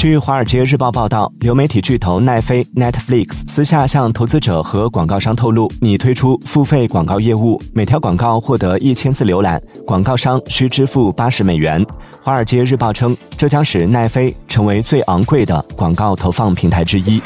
据华尔街日报报道流媒体巨头奈飞 netflix 私下向投资者和广告商透露拟推出付费广告业务每条广告获得一千次浏览广告商需支付八十美元华尔街日报称这将使奈飞成为最昂贵的广告投放平台之一。